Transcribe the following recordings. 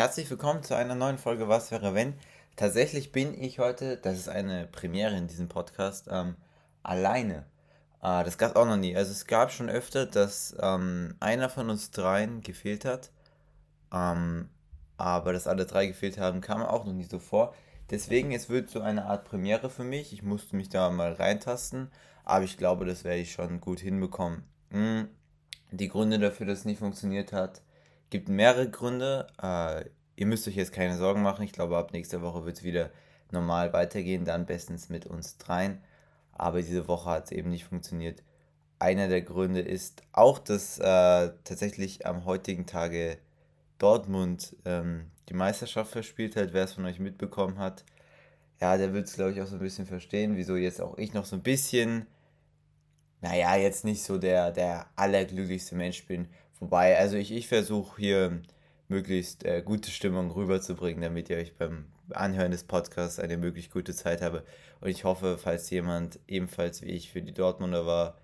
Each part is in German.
Herzlich willkommen zu einer neuen Folge Was wäre wenn? Tatsächlich bin ich heute, das ist eine Premiere in diesem Podcast, ähm, alleine. Äh, das gab es auch noch nie. Also es gab schon öfter, dass ähm, einer von uns dreien gefehlt hat. Ähm, aber dass alle drei gefehlt haben, kam auch noch nie so vor. Deswegen, es wird so eine Art Premiere für mich. Ich musste mich da mal reintasten, aber ich glaube, das werde ich schon gut hinbekommen. Hm. Die Gründe dafür, dass es nicht funktioniert hat, gibt mehrere Gründe. Äh, ihr müsst euch jetzt keine Sorgen machen. Ich glaube, ab nächster Woche wird es wieder normal weitergehen, dann bestens mit uns dreien. Aber diese Woche hat es eben nicht funktioniert. Einer der Gründe ist auch, dass äh, tatsächlich am heutigen Tage Dortmund ähm, die Meisterschaft verspielt hat. Wer es von euch mitbekommen hat, ja, der wird es, glaube ich, auch so ein bisschen verstehen, wieso jetzt auch ich noch so ein bisschen, naja, jetzt nicht so der, der allerglücklichste Mensch bin. Wobei, also ich, ich versuche hier möglichst äh, gute Stimmung rüberzubringen, damit ihr euch beim Anhören des Podcasts eine möglichst gute Zeit habe. Und ich hoffe, falls jemand ebenfalls wie ich für die Dortmunder war,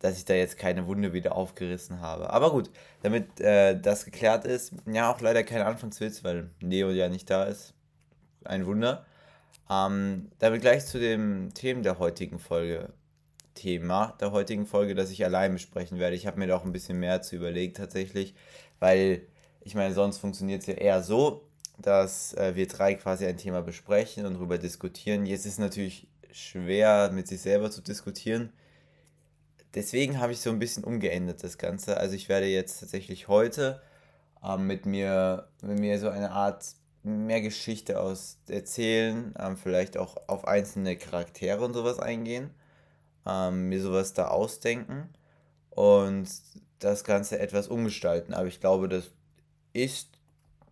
dass ich da jetzt keine Wunde wieder aufgerissen habe. Aber gut, damit äh, das geklärt ist, ja, auch leider kein Anfangswitz, weil Neo ja nicht da ist. Ein Wunder. Ähm, damit gleich zu dem Thema der heutigen Folge. Thema der heutigen Folge, das ich allein besprechen werde. Ich habe mir da auch ein bisschen mehr zu überlegt tatsächlich, weil ich meine, sonst funktioniert es ja eher so, dass äh, wir drei quasi ein Thema besprechen und darüber diskutieren. Jetzt ist es natürlich schwer, mit sich selber zu diskutieren. Deswegen habe ich so ein bisschen umgeändert das Ganze. Also ich werde jetzt tatsächlich heute ähm, mit, mir, mit mir so eine Art mehr Geschichte aus erzählen, ähm, vielleicht auch auf einzelne Charaktere und sowas eingehen ähm, mir sowas da ausdenken und das Ganze etwas umgestalten. Aber ich glaube, das ist,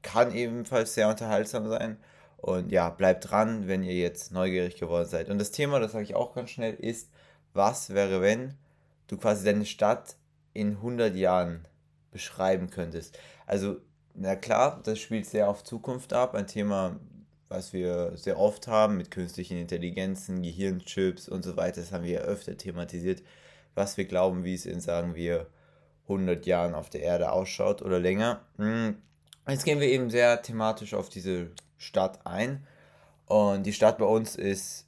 kann ebenfalls sehr unterhaltsam sein. Und ja, bleibt dran, wenn ihr jetzt neugierig geworden seid. Und das Thema, das sage ich auch ganz schnell, ist, was wäre, wenn du quasi deine Stadt in 100 Jahren beschreiben könntest? Also, na klar, das spielt sehr auf Zukunft ab. Ein Thema, was wir sehr oft haben mit künstlichen Intelligenzen, Gehirnchips und so weiter, das haben wir ja öfter thematisiert, was wir glauben, wie es in, sagen wir, 100 Jahren auf der Erde ausschaut oder länger. Hm, jetzt gehen wir eben sehr thematisch auf diese Stadt ein. Und die Stadt bei uns ist,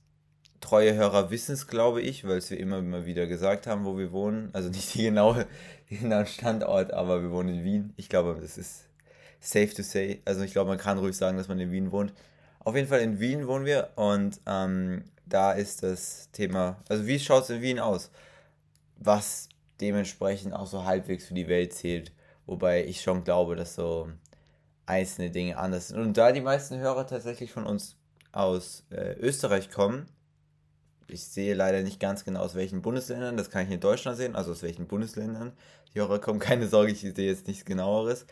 treue Hörer wissen glaube ich, weil es wir immer, immer wieder gesagt haben, wo wir wohnen. Also nicht die genaue, den genauen Standort, aber wir wohnen in Wien. Ich glaube, das ist safe to say. Also ich glaube, man kann ruhig sagen, dass man in Wien wohnt. Auf jeden Fall in Wien wohnen wir und ähm, da ist das Thema, also wie schaut es in Wien aus? Was dementsprechend auch so halbwegs für die Welt zählt. Wobei ich schon glaube, dass so einzelne Dinge anders sind. Und da die meisten Hörer tatsächlich von uns aus äh, Österreich kommen, ich sehe leider nicht ganz genau aus welchen Bundesländern, das kann ich in Deutschland sehen, also aus welchen Bundesländern die Hörer kommen, keine Sorge, ich sehe jetzt nichts genaueres.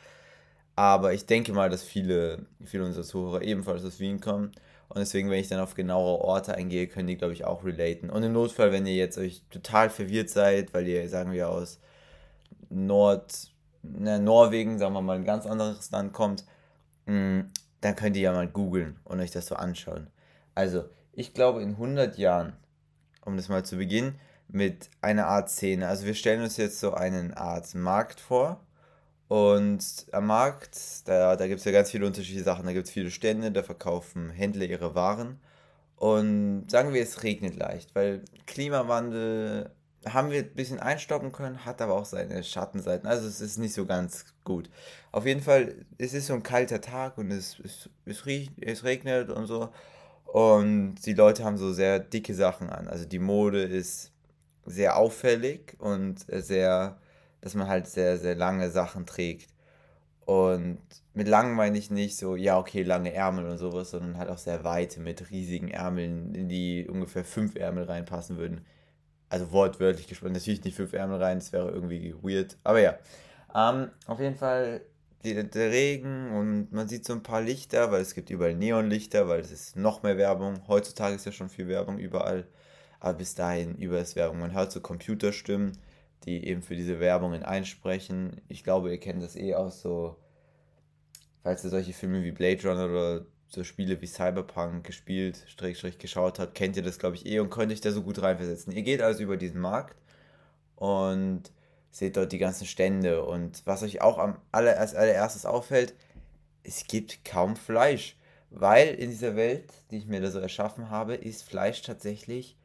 Aber ich denke mal, dass viele, viele unserer Zuhörer ebenfalls aus Wien kommen. Und deswegen, wenn ich dann auf genauere Orte eingehe, können die, glaube ich, auch relaten. Und im Notfall, wenn ihr jetzt euch total verwirrt seid, weil ihr, sagen wir, aus Nord, ne, Norwegen, sagen wir mal, ein ganz anderes Land kommt, mh, mm, dann könnt ihr ja mal googeln und euch das so anschauen. Also, ich glaube, in 100 Jahren, um das mal zu beginnen, mit einer Art Szene. Also, wir stellen uns jetzt so eine Art Markt vor und am Markt, da, da gibt es ja ganz viele unterschiedliche Sachen. Da gibt es viele Stände, da verkaufen Händler ihre Waren. Und sagen wir, es regnet leicht, weil Klimawandel haben wir ein bisschen einstoppen können, hat aber auch seine Schattenseiten. Also es ist nicht so ganz gut. Auf jeden Fall, es ist so ein kalter Tag und es, es, es, riecht, es regnet und so. Und die Leute haben so sehr dicke Sachen an. Also die Mode ist sehr auffällig und sehr dass man halt sehr, sehr lange Sachen trägt. Und mit lang meine ich nicht so, ja, okay, lange Ärmel und sowas, sondern halt auch sehr weite mit riesigen Ärmeln, in die ungefähr fünf Ärmel reinpassen würden. Also wortwörtlich gesprochen, natürlich nicht fünf Ärmel rein, das wäre irgendwie weird. Aber ja, ähm, auf jeden Fall die, der Regen und man sieht so ein paar Lichter, weil es gibt überall Neonlichter, weil es ist noch mehr Werbung. Heutzutage ist ja schon viel Werbung überall, aber bis dahin über das Werbung. Man hört so Computerstimmen die eben für diese Werbungen einsprechen. Ich glaube, ihr kennt das eh aus so, falls ihr solche Filme wie Blade Runner oder so Spiele wie Cyberpunk gespielt, Strich, geschaut habt, kennt ihr das, glaube ich, eh und könnt euch da so gut reinversetzen. Ihr geht also über diesen Markt und seht dort die ganzen Stände und was euch auch am aller, als allererstes auffällt, es gibt kaum Fleisch. Weil in dieser Welt, die ich mir da so erschaffen habe, ist Fleisch tatsächlich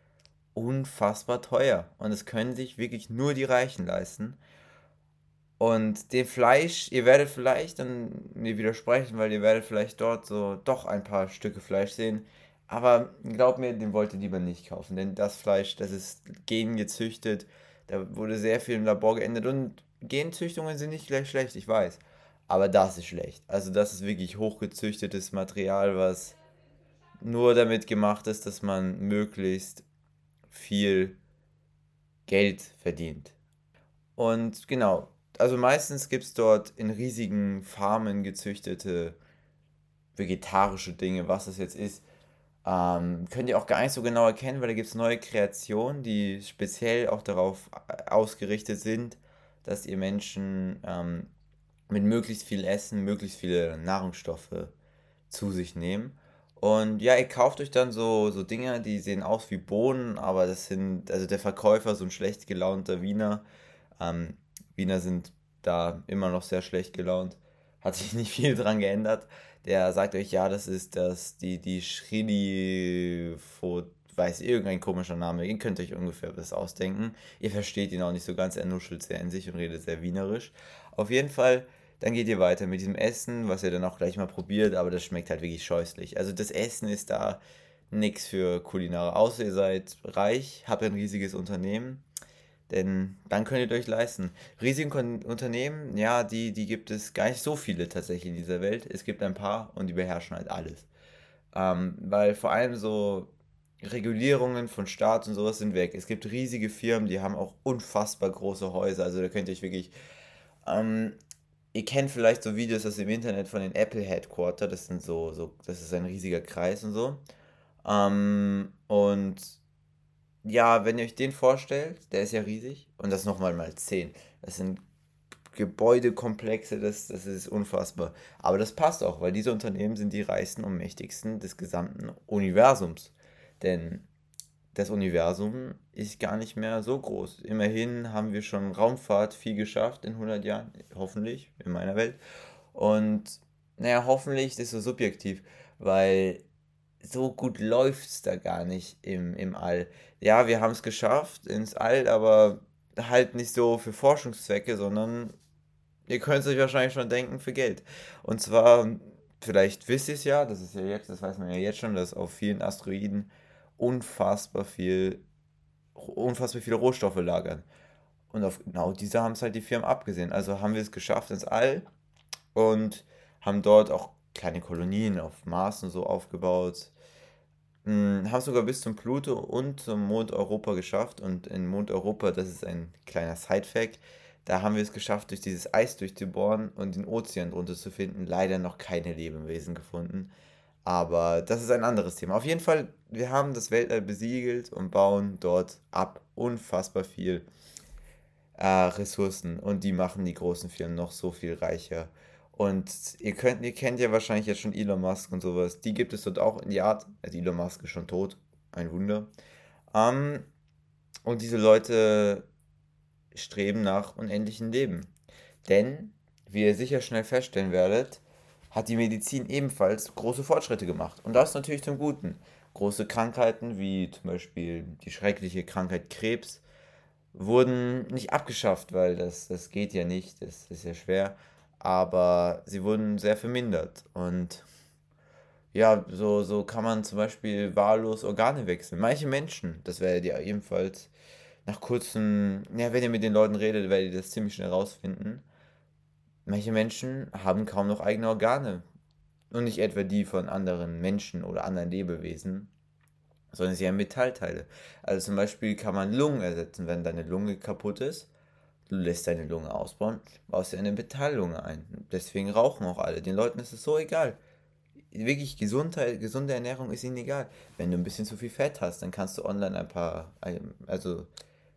unfassbar teuer. Und es können sich wirklich nur die Reichen leisten. Und dem Fleisch, ihr werdet vielleicht dann mir widersprechen, weil ihr werdet vielleicht dort so doch ein paar Stücke Fleisch sehen. Aber glaubt mir, den wollt ihr lieber nicht kaufen. Denn das Fleisch, das ist gengezüchtet. Da wurde sehr viel im Labor geändert. Und Genzüchtungen sind nicht gleich schlecht, ich weiß. Aber das ist schlecht. Also das ist wirklich hochgezüchtetes Material, was nur damit gemacht ist, dass man möglichst viel Geld verdient. Und genau, also meistens gibt es dort in riesigen Farmen gezüchtete vegetarische Dinge, was das jetzt ist. Ähm, könnt ihr auch gar nicht so genau erkennen, weil da gibt es neue Kreationen, die speziell auch darauf ausgerichtet sind, dass ihr Menschen ähm, mit möglichst viel Essen, möglichst viele Nahrungsstoffe zu sich nehmen. Und ja, ihr kauft euch dann so, so Dinger, die sehen aus wie Bohnen, aber das sind, also der Verkäufer, so ein schlecht gelaunter Wiener. Ähm, Wiener sind da immer noch sehr schlecht gelaunt. Hat sich nicht viel dran geändert. Der sagt euch, ja, das ist das, die, die Schridi, weiß irgendein komischer Name. Ihr könnt euch ungefähr was ausdenken. Ihr versteht ihn auch nicht so ganz, er nuschelt sehr in sich und redet sehr wienerisch. Auf jeden Fall dann geht ihr weiter mit diesem Essen, was ihr dann auch gleich mal probiert, aber das schmeckt halt wirklich scheußlich. Also das Essen ist da nichts für Kulinare, außer ihr seid reich, habt ein riesiges Unternehmen, denn dann könnt ihr euch leisten. Riesige Unternehmen, ja, die, die gibt es gar nicht so viele tatsächlich in dieser Welt. Es gibt ein paar und die beherrschen halt alles. Ähm, weil vor allem so Regulierungen von Staat und sowas sind weg. Es gibt riesige Firmen, die haben auch unfassbar große Häuser. Also da könnt ihr euch wirklich ähm, ihr kennt vielleicht so Videos aus dem Internet von den Apple Headquarter, das sind so, so das ist ein riesiger Kreis und so. Ähm, und ja, wenn ihr euch den vorstellt, der ist ja riesig und das nochmal mal 10. Das sind Gebäudekomplexe, das, das ist unfassbar. Aber das passt auch, weil diese Unternehmen sind die reichsten und mächtigsten des gesamten Universums. Denn das Universum ist gar nicht mehr so groß. Immerhin haben wir schon Raumfahrt viel geschafft in 100 Jahren, hoffentlich, in meiner Welt. Und naja, hoffentlich ist so subjektiv, weil so gut läuft es da gar nicht im, im All. Ja, wir haben es geschafft ins All, aber halt nicht so für Forschungszwecke, sondern ihr könnt es euch wahrscheinlich schon denken, für Geld. Und zwar, vielleicht wisst ihr es ja, das ist ja jetzt, das weiß man ja jetzt schon, dass auf vielen Asteroiden unfassbar viel, unfassbar viele Rohstoffe lagern. Und auf genau diese haben es halt die Firmen abgesehen. Also haben wir es geschafft ins All und haben dort auch kleine Kolonien auf Mars und so aufgebaut. Hm, haben sogar bis zum Pluto und zum Mond Europa geschafft. Und in Mond Europa, das ist ein kleiner Side-Fact, da haben wir es geschafft, durch dieses Eis durchzubohren und den Ozean drunter zu finden. Leider noch keine Lebewesen gefunden. Aber das ist ein anderes Thema. Auf jeden Fall, wir haben das Weltall besiegelt und bauen dort ab unfassbar viel äh, Ressourcen und die machen die großen Firmen noch so viel reicher. Und ihr könnt, ihr kennt ja wahrscheinlich jetzt schon Elon Musk und sowas. Die gibt es dort auch in die Art. Also Elon Musk ist schon tot. Ein Wunder. Ähm, und diese Leute streben nach unendlichen Leben. Denn, wie ihr sicher schnell feststellen werdet, hat die Medizin ebenfalls große Fortschritte gemacht. Und das natürlich zum Guten. Große Krankheiten wie zum Beispiel die schreckliche Krankheit Krebs wurden nicht abgeschafft, weil das, das geht ja nicht, das ist ja schwer, aber sie wurden sehr vermindert. Und ja, so, so kann man zum Beispiel wahllos Organe wechseln. Manche Menschen, das werdet ihr ebenfalls nach kurzem, ja, wenn ihr mit den Leuten redet, werdet ihr das ziemlich schnell rausfinden Manche Menschen haben kaum noch eigene Organe. Und nicht etwa die von anderen Menschen oder anderen Lebewesen, sondern sie haben Metallteile. Also zum Beispiel kann man Lungen ersetzen, wenn deine Lunge kaputt ist. Du lässt deine Lunge ausbauen, baust dir eine Metalllunge ein. Deswegen rauchen auch alle. Den Leuten ist es so egal. Wirklich Gesundheit, gesunde Ernährung ist ihnen egal. Wenn du ein bisschen zu viel Fett hast, dann kannst du online ein paar, also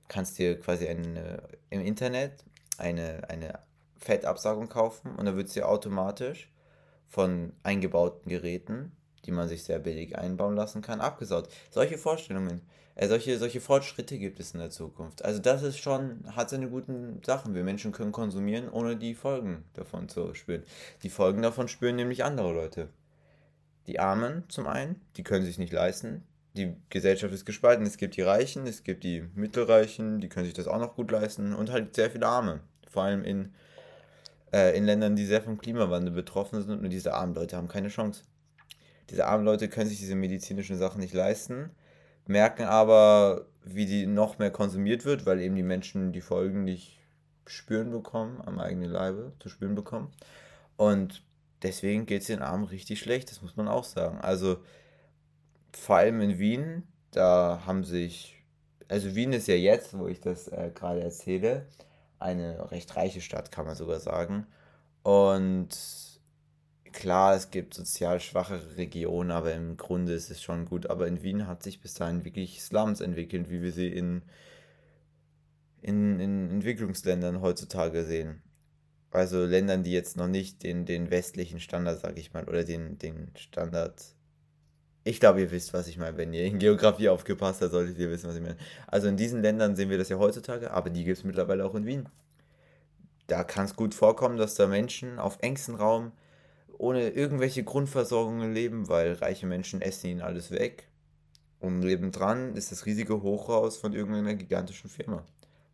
kannst dir quasi eine, im Internet eine, eine Fettabsaugung kaufen und dann wird sie automatisch von eingebauten Geräten die man sich sehr billig einbauen lassen kann, abgesaut. Solche Vorstellungen, äh, solche, solche Fortschritte gibt es in der Zukunft. Also das ist schon, hat seine guten Sachen. Wir Menschen können konsumieren, ohne die Folgen davon zu spüren. Die Folgen davon spüren nämlich andere Leute. Die Armen zum einen, die können sich nicht leisten. Die Gesellschaft ist gespalten. Es gibt die Reichen, es gibt die Mittelreichen, die können sich das auch noch gut leisten und halt sehr viele Arme. Vor allem in, äh, in Ländern, die sehr vom Klimawandel betroffen sind und diese armen Leute haben keine Chance. Diese armen Leute können sich diese medizinischen Sachen nicht leisten, merken aber, wie die noch mehr konsumiert wird, weil eben die Menschen die Folgen nicht spüren bekommen, am eigenen Leibe zu spüren bekommen. Und deswegen geht es den Armen richtig schlecht, das muss man auch sagen. Also vor allem in Wien, da haben sich, also Wien ist ja jetzt, wo ich das äh, gerade erzähle, eine recht reiche Stadt, kann man sogar sagen. Und klar, es gibt sozial schwachere Regionen, aber im Grunde ist es schon gut. Aber in Wien hat sich bis dahin wirklich Slums entwickelt, wie wir sie in, in, in Entwicklungsländern heutzutage sehen. Also Ländern, die jetzt noch nicht den, den westlichen Standard, sag ich mal, oder den, den Standard. Ich glaube, ihr wisst, was ich meine. Wenn ihr in Geografie aufgepasst habt, solltet ihr wissen, was ich meine. Also in diesen Ländern sehen wir das ja heutzutage, aber die gibt es mittlerweile auch in Wien. Da kann es gut vorkommen, dass da Menschen auf engstem Raum ohne irgendwelche Grundversorgungen leben, weil reiche Menschen essen ihnen alles weg. Und neben dran ist das riesige Hochhaus von irgendeiner gigantischen Firma.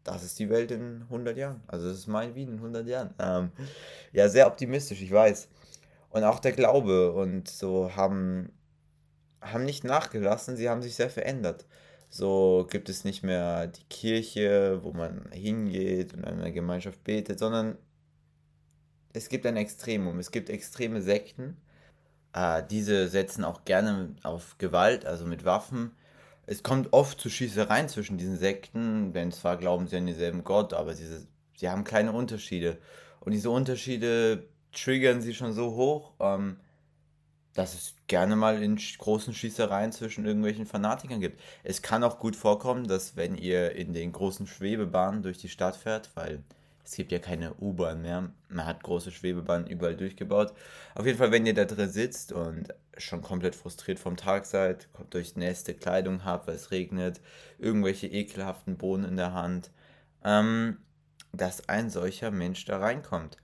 Das ist die Welt in 100 Jahren. Also das ist mein Wien in 100 Jahren. Ähm, ja, sehr optimistisch, ich weiß. Und auch der Glaube und so haben, haben nicht nachgelassen, sie haben sich sehr verändert. So gibt es nicht mehr die Kirche, wo man hingeht und in einer Gemeinschaft betet, sondern es gibt ein Extremum. Es gibt extreme Sekten. Äh, diese setzen auch gerne auf Gewalt, also mit Waffen. Es kommt oft zu Schießereien zwischen diesen Sekten, denn zwar glauben sie an denselben Gott, aber sie, sie haben kleine Unterschiede. Und diese Unterschiede triggern sie schon so hoch, ähm, dass es gerne mal in großen Schießereien zwischen irgendwelchen Fanatikern gibt. Es kann auch gut vorkommen, dass wenn ihr in den großen Schwebebahnen durch die Stadt fährt, weil es gibt ja keine U-Bahn mehr. Man hat große Schwebebahnen überall durchgebaut. Auf jeden Fall, wenn ihr da drin sitzt und schon komplett frustriert vom Tag seid, durch nächste Kleidung habt, weil es regnet, irgendwelche ekelhaften Bohnen in der Hand, ähm, dass ein solcher Mensch da reinkommt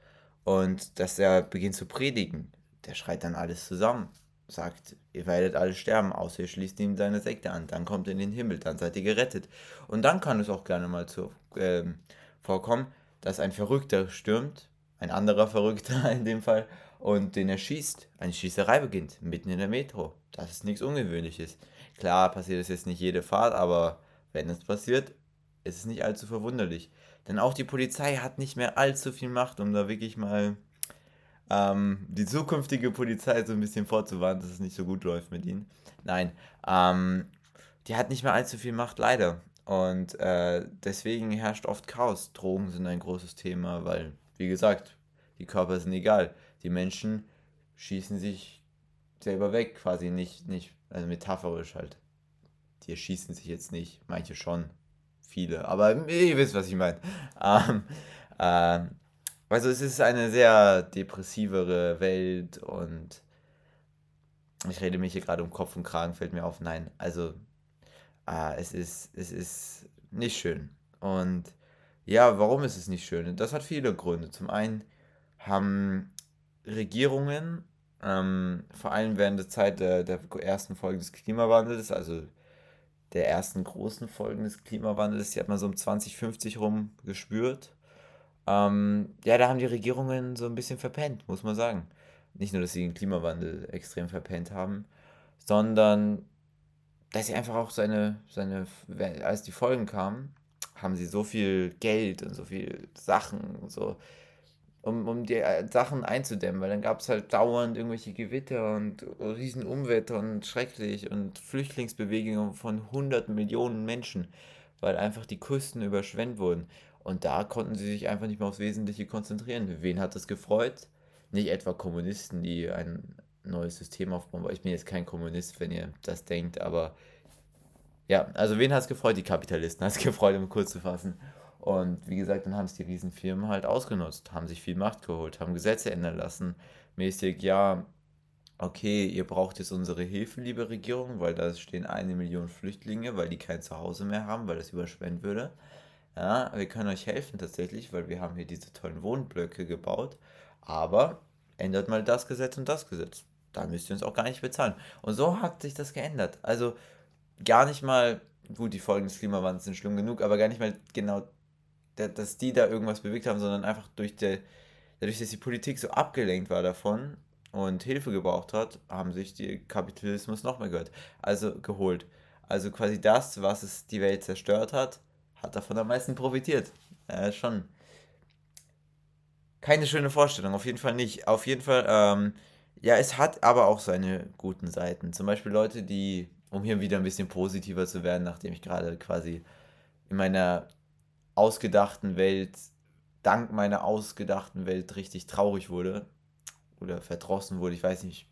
und dass er beginnt zu predigen. Der schreit dann alles zusammen, sagt, ihr werdet alle sterben, außer ihr schließt ihm seine Sekte an. Dann kommt er in den Himmel, dann seid ihr gerettet. Und dann kann es auch gerne mal zu, äh, vorkommen, dass ein Verrückter stürmt, ein anderer Verrückter in dem Fall, und den erschießt. Eine Schießerei beginnt, mitten in der Metro. Das ist nichts Ungewöhnliches. Klar passiert es jetzt nicht jede Fahrt, aber wenn es passiert, ist es nicht allzu verwunderlich. Denn auch die Polizei hat nicht mehr allzu viel Macht, um da wirklich mal ähm, die zukünftige Polizei so ein bisschen vorzuwarnen, dass es nicht so gut läuft mit ihnen. Nein, ähm, die hat nicht mehr allzu viel Macht, leider. Und äh, deswegen herrscht oft Chaos. Drogen sind ein großes Thema, weil, wie gesagt, die Körper sind egal. Die Menschen schießen sich selber weg, quasi nicht, nicht, also metaphorisch halt. Die erschießen sich jetzt nicht, manche schon, viele, aber ihr wisst, was ich meine. Ähm, äh, also es ist eine sehr depressivere Welt und ich rede mich hier gerade um Kopf und Kragen, fällt mir auf. Nein, also ah, es, ist, es ist nicht schön. Und ja, warum ist es nicht schön? Das hat viele Gründe. Zum einen haben Regierungen, ähm, vor allem während der Zeit der, der ersten Folgen des Klimawandels, also der ersten großen Folgen des Klimawandels, die hat man so um 2050 rum gespürt. Ähm, ja, da haben die Regierungen so ein bisschen verpennt, muss man sagen. Nicht nur, dass sie den Klimawandel extrem verpennt haben, sondern dass sie einfach auch seine, seine, als die Folgen kamen, haben sie so viel Geld und so viel Sachen so, um, um die äh, Sachen einzudämmen, weil dann gab es halt dauernd irgendwelche Gewitter und riesen Umwetter und schrecklich und Flüchtlingsbewegungen von hunderten Millionen Menschen, weil einfach die Küsten überschwemmt wurden. Und da konnten sie sich einfach nicht mehr aufs Wesentliche konzentrieren. Wen hat das gefreut? Nicht etwa Kommunisten, die ein, neues System aufbauen, weil ich bin jetzt kein Kommunist, wenn ihr das denkt, aber ja, also wen hat es gefreut? Die Kapitalisten hat es gefreut, um kurz zu fassen. Und wie gesagt, dann haben es die Riesenfirmen halt ausgenutzt, haben sich viel Macht geholt, haben Gesetze ändern lassen, mäßig, ja, okay, ihr braucht jetzt unsere Hilfe, liebe Regierung, weil da stehen eine Million Flüchtlinge, weil die kein Zuhause mehr haben, weil das überschwemmt würde. Ja, wir können euch helfen tatsächlich, weil wir haben hier diese tollen Wohnblöcke gebaut. Aber ändert mal das Gesetz und das Gesetz. Da müsst ihr uns auch gar nicht bezahlen. Und so hat sich das geändert. Also gar nicht mal, gut, die Folgen des Klimawandels sind schlimm genug, aber gar nicht mal genau, dass die da irgendwas bewegt haben, sondern einfach durch die, dadurch, dass die Politik so abgelenkt war davon und Hilfe gebraucht hat, haben sich die Kapitalismus noch mehr gehört. Also geholt. Also quasi das, was es die Welt zerstört hat, hat davon am meisten profitiert. Äh, schon keine schöne Vorstellung, auf jeden Fall nicht. Auf jeden Fall, ähm, ja, es hat aber auch seine guten Seiten. Zum Beispiel Leute, die, um hier wieder ein bisschen positiver zu werden, nachdem ich gerade quasi in meiner ausgedachten Welt, dank meiner ausgedachten Welt richtig traurig wurde oder verdrossen wurde, ich weiß nicht,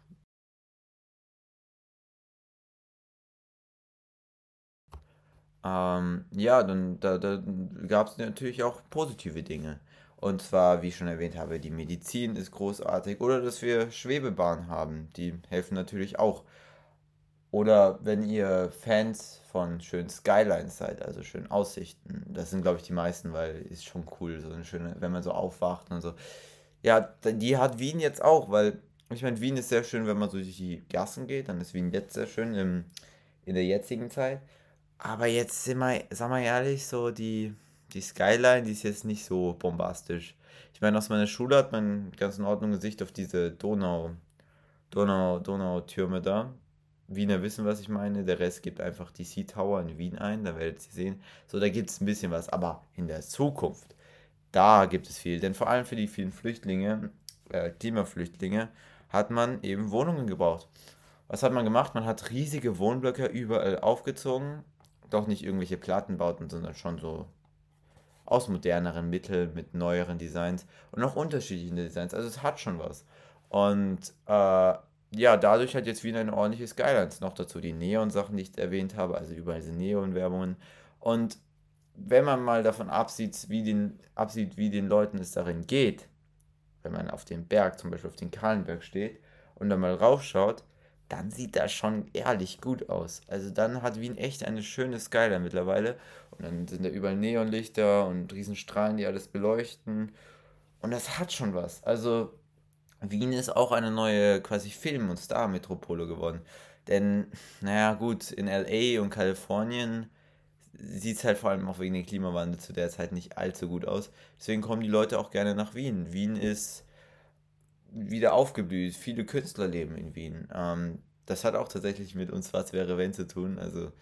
Ähm, ja, dann da, da gab es natürlich auch positive Dinge. Und zwar, wie ich schon erwähnt habe, die Medizin ist großartig. Oder dass wir Schwebebahnen haben, die helfen natürlich auch. Oder wenn ihr Fans von schönen Skylines seid, also schönen Aussichten, das sind glaube ich die meisten, weil ist schon cool, so eine schöne, wenn man so aufwacht und so. Ja, die hat Wien jetzt auch, weil ich meine, Wien ist sehr schön, wenn man so durch die Gassen geht, dann ist Wien jetzt sehr schön im, in der jetzigen Zeit. Aber jetzt sind wir, sag mal ehrlich, so die, die Skyline, die ist jetzt nicht so bombastisch. Ich meine, aus meiner Schule hat man ganz in Ordnung Gesicht auf diese Donau, Donau, Donautürme da. Wiener wissen, was ich meine. Der Rest gibt einfach die Sea Tower in Wien ein, da werdet ihr sehen. So, da gibt es ein bisschen was. Aber in der Zukunft, da gibt es viel. Denn vor allem für die vielen Flüchtlinge, äh, Klimaflüchtlinge, hat man eben Wohnungen gebaut. Was hat man gemacht? Man hat riesige Wohnblöcke überall aufgezogen doch nicht irgendwelche Plattenbauten, sondern schon so aus moderneren Mitteln mit neueren Designs und auch unterschiedlichen Designs. Also es hat schon was. Und äh, ja, dadurch hat jetzt wieder ein ordentliches Skylines. Noch dazu die Neon-Sachen, die ich erwähnt habe, also überall diese Neon-Werbungen. Und wenn man mal davon absieht wie, den, absieht, wie den Leuten es darin geht, wenn man auf dem Berg, zum Beispiel auf den Kahlenberg steht und dann mal raufschaut, dann sieht das schon ehrlich gut aus. Also dann hat Wien echt eine schöne Skyline mittlerweile. Und dann sind da überall Neonlichter und Riesenstrahlen, die alles beleuchten. Und das hat schon was. Also Wien ist auch eine neue quasi Film- und Star-Metropole geworden. Denn, naja, gut, in LA und Kalifornien sieht es halt vor allem auch wegen dem Klimawandel zu der Zeit nicht allzu gut aus. Deswegen kommen die Leute auch gerne nach Wien. Wien ist wieder aufgeblüht. Viele Künstler leben in Wien. Ähm, das hat auch tatsächlich mit uns was wäre wenn zu tun. Also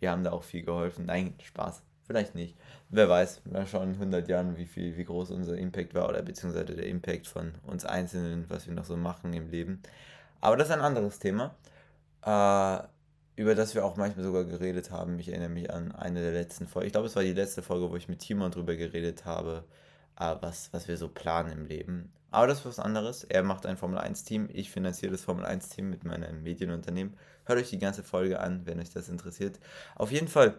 wir haben da auch viel geholfen. Nein, Spaß. Vielleicht nicht. Wer weiß, mal schauen in 100 Jahren, wie viel, wie groß unser Impact war oder beziehungsweise der Impact von uns Einzelnen, was wir noch so machen im Leben. Aber das ist ein anderes Thema, äh, über das wir auch manchmal sogar geredet haben. Ich erinnere mich an eine der letzten Folgen. Ich glaube, es war die letzte Folge, wo ich mit Timon drüber geredet habe, äh, was, was wir so planen im Leben. Aber das ist was anderes. Er macht ein Formel 1-Team. Ich finanziere das Formel 1-Team mit meinem Medienunternehmen. Hört euch die ganze Folge an, wenn euch das interessiert. Auf jeden Fall.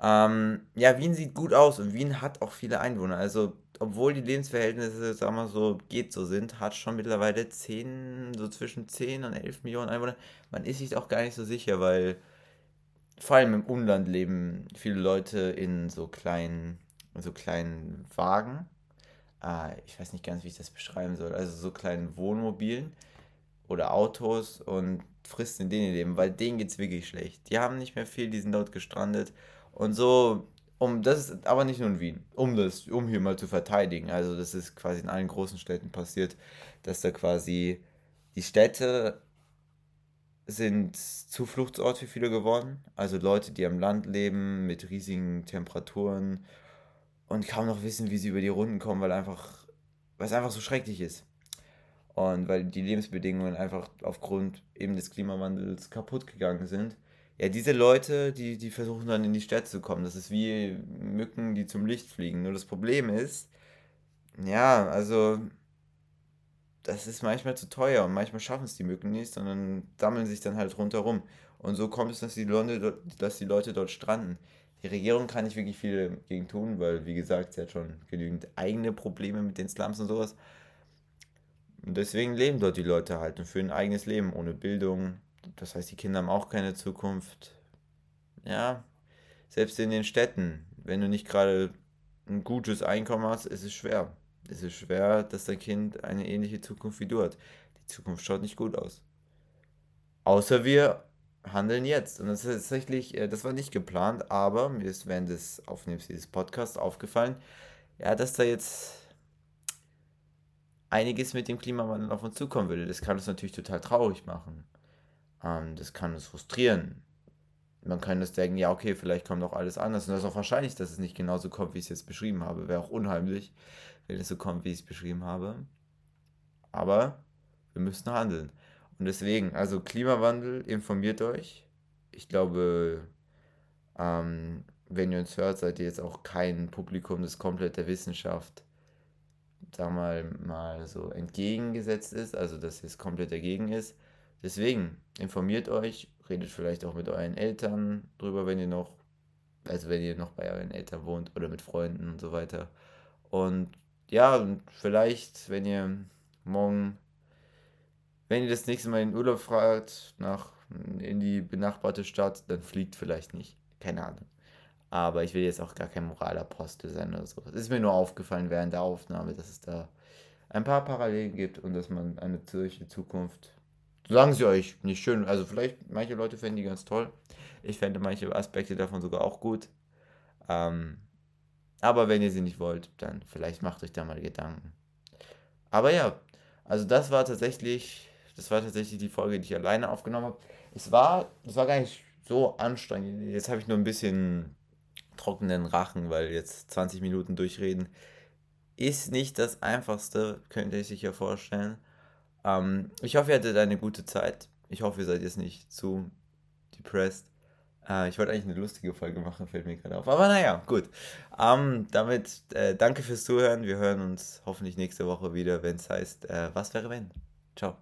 Ähm, ja, Wien sieht gut aus und Wien hat auch viele Einwohner. Also, obwohl die Lebensverhältnisse, sagen wir so, geht so sind, hat schon mittlerweile 10, so zwischen 10 und 11 Millionen Einwohner. Man ist sich auch gar nicht so sicher, weil vor allem im Umland leben viele Leute in so kleinen, so kleinen Wagen ah, ich weiß nicht ganz, wie ich das beschreiben soll, also so kleinen Wohnmobilen oder Autos und frisst in denen leben, weil denen geht es wirklich schlecht. Die haben nicht mehr viel, die sind dort gestrandet und so, um das ist aber nicht nur in Wien, um das, um hier mal zu verteidigen. Also das ist quasi in allen großen Städten passiert, dass da quasi die Städte sind Zufluchtsort für viele geworden. Also Leute, die am Land leben mit riesigen Temperaturen und kaum noch wissen, wie sie über die Runden kommen, weil einfach, weil es einfach so schrecklich ist. Und weil die Lebensbedingungen einfach aufgrund eben des Klimawandels kaputt gegangen sind. Ja, diese Leute, die, die versuchen dann in die Städte zu kommen. Das ist wie Mücken, die zum Licht fliegen. Nur das Problem ist, ja, also das ist manchmal zu teuer und manchmal schaffen es die Mücken nicht, sondern sammeln sich dann halt rundherum. Und so kommt es, dass die, Leute, dass die Leute dort stranden. Die Regierung kann nicht wirklich viel dagegen tun, weil, wie gesagt, sie hat schon genügend eigene Probleme mit den Slums und sowas. Und deswegen leben dort die Leute halt und führen ein eigenes Leben ohne Bildung. Das heißt, die Kinder haben auch keine Zukunft. Ja, selbst in den Städten, wenn du nicht gerade ein gutes Einkommen hast, ist es schwer. Es ist schwer, dass dein Kind eine ähnliche Zukunft wie du hat. Die Zukunft schaut nicht gut aus. Außer wir handeln jetzt. Und das ist tatsächlich, äh, das war nicht geplant, aber mir ist während des Aufnehmens dieses Podcasts aufgefallen, ja, dass da jetzt einiges mit dem Klimawandel auf uns zukommen würde. Das kann uns natürlich total traurig machen. Ähm, das kann uns frustrieren. Man kann das denken, ja, okay, vielleicht kommt auch alles anders. Und das ist auch wahrscheinlich, dass es nicht genauso kommt, wie ich es jetzt beschrieben habe. Wäre auch unheimlich, wenn es so kommt, wie ich es beschrieben habe. Aber wir müssen handeln. Und deswegen, also Klimawandel, informiert euch. Ich glaube, ähm, wenn ihr uns hört, seid ihr jetzt auch kein Publikum, das komplett der Wissenschaft, da mal, mal so entgegengesetzt ist, also dass es komplett dagegen ist. Deswegen, informiert euch, redet vielleicht auch mit euren Eltern drüber, wenn ihr noch, also wenn ihr noch bei euren Eltern wohnt oder mit Freunden und so weiter. Und ja, vielleicht, wenn ihr morgen wenn ihr das nächste Mal in Urlaub fragt, nach, in die benachbarte Stadt, dann fliegt vielleicht nicht. Keine Ahnung. Aber ich will jetzt auch gar kein Moralapostel sein oder so. Es ist mir nur aufgefallen während der Aufnahme, dass es da ein paar Parallelen gibt und dass man eine solche Zukunft, sagen sie euch, nicht schön. Also vielleicht, manche Leute fänden die ganz toll. Ich fände manche Aspekte davon sogar auch gut. Ähm, aber wenn ihr sie nicht wollt, dann vielleicht macht euch da mal Gedanken. Aber ja, also das war tatsächlich das war tatsächlich die Folge, die ich alleine aufgenommen habe. Es war, es war gar nicht so anstrengend. Jetzt habe ich nur ein bisschen trockenen Rachen, weil jetzt 20 Minuten durchreden ist nicht das Einfachste, könnte ich sich ja vorstellen. Ähm, ich hoffe, ihr hattet eine gute Zeit. Ich hoffe, ihr seid jetzt nicht zu depressed. Äh, ich wollte eigentlich eine lustige Folge machen, fällt mir gerade auf. Aber naja, gut. Ähm, damit äh, danke fürs Zuhören. Wir hören uns hoffentlich nächste Woche wieder, wenn es heißt, äh, was wäre wenn? Ciao.